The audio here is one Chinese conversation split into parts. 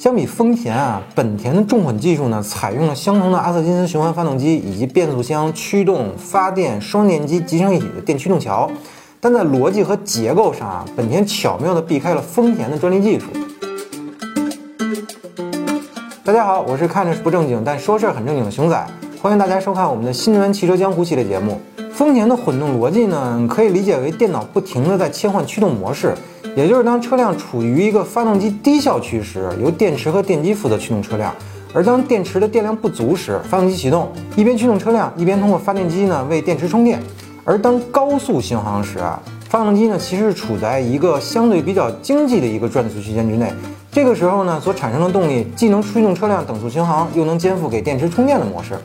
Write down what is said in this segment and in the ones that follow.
相比丰田啊，本田的重混技术呢，采用了相同的阿特金斯循环发动机以及变速箱、驱动、发电双电机集成一体的电驱动桥，但在逻辑和结构上啊，本田巧妙地避开了丰田的专利技术。大家好，我是看着不正经但说事儿很正经的熊仔，欢迎大家收看我们的新能源汽车江湖系列节目。丰田的混动逻辑呢，可以理解为电脑不停地在切换驱动模式。也就是当车辆处于一个发动机低效区时，由电池和电机负责驱动车辆；而当电池的电量不足时，发动机启动，一边驱动车辆，一边通过发电机呢为电池充电。而当高速巡航时啊，发动机呢其实是处在一个相对比较经济的一个转速区间之内。这个时候呢所产生的动力既能驱动车辆等速巡航，又能肩负给电池充电的模式。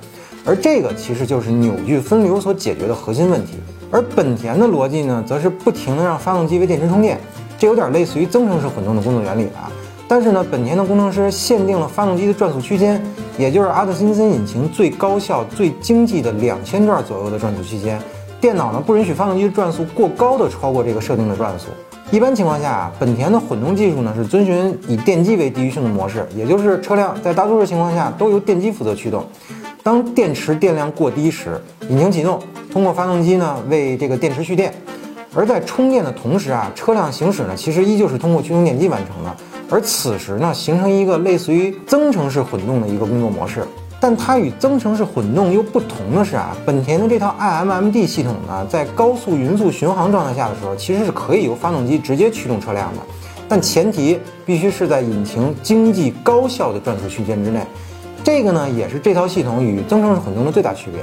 而这个其实就是扭矩分流所解决的核心问题。而本田的逻辑呢，则是不停的让发动机为电池充电。有点类似于增程式混动的工作原理了，但是呢，本田的工程师限定了发动机的转速区间，也就是阿特金森引擎最高效、最经济的两千转左右的转速区间。电脑呢不允许发动机的转速过高的超过这个设定的转速。一般情况下啊，本田的混动技术呢是遵循以电机为第一性的模式，也就是车辆在大多数情况下都由电机负责驱动。当电池电量过低时，引擎启动，通过发动机呢为这个电池蓄电。而在充电的同时啊，车辆行驶呢，其实依旧是通过驱动电机完成的。而此时呢，形成一个类似于增程式混动的一个工作模式。但它与增程式混动又不同的是啊，本田的这套 iMMD 系统呢，在高速匀速巡航状态下的时候，其实是可以由发动机直接驱动车辆的。但前提必须是在引擎经济高效的转速区间之内。这个呢，也是这套系统与增程式混动的最大区别。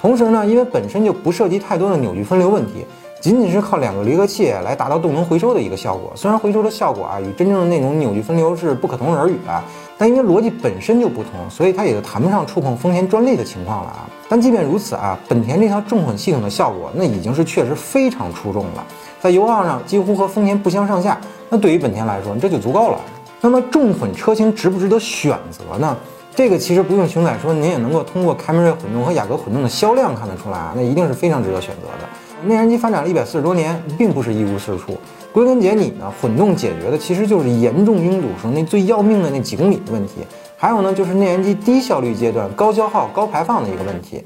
同时呢，因为本身就不涉及太多的扭矩分流问题。仅仅是靠两个离合器来达到动能回收的一个效果，虽然回收的效果啊与真正的那种扭矩分流是不可同日而语的，但因为逻辑本身就不同，所以它也就谈不上触碰丰田专利的情况了啊。但即便如此啊，本田这套重混系统的效果那已经是确实非常出众了，在油耗上几乎和丰田不相上下。那对于本田来说，这就足够了。那么重混车型值不值得选择呢？这个其实不用熊仔说，您也能够通过凯美瑞混动和雅阁混动的销量看得出来啊，那一定是非常值得选择的。内燃机发展了一百四十多年，并不是一无是处。归根结底呢，混动解决的其实就是严重拥堵时候那最要命的那几公里的问题，还有呢就是内燃机低效率阶段高消耗高排放的一个问题。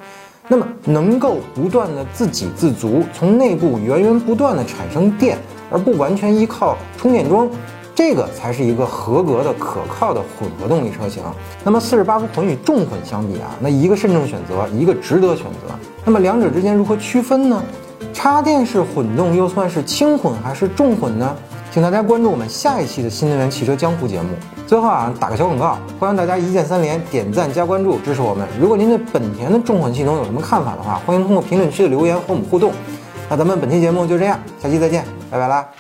那么能够不断的自给自足，从内部源源不断的产生电，而不完全依靠充电桩。这个才是一个合格的、可靠的混合动力车型。那么四十八伏混与重混相比啊，那一个慎重选择，一个值得选择。那么两者之间如何区分呢？插电式混动又算是轻混还是重混呢？请大家关注我们下一期的新能源汽车江湖节目。最后啊，打个小广告，欢迎大家一键三连、点赞加关注支持我们。如果您对本田的重混系统有什么看法的话，欢迎通过评论区的留言和我们互动。那咱们本期节目就这样，下期再见，拜拜啦。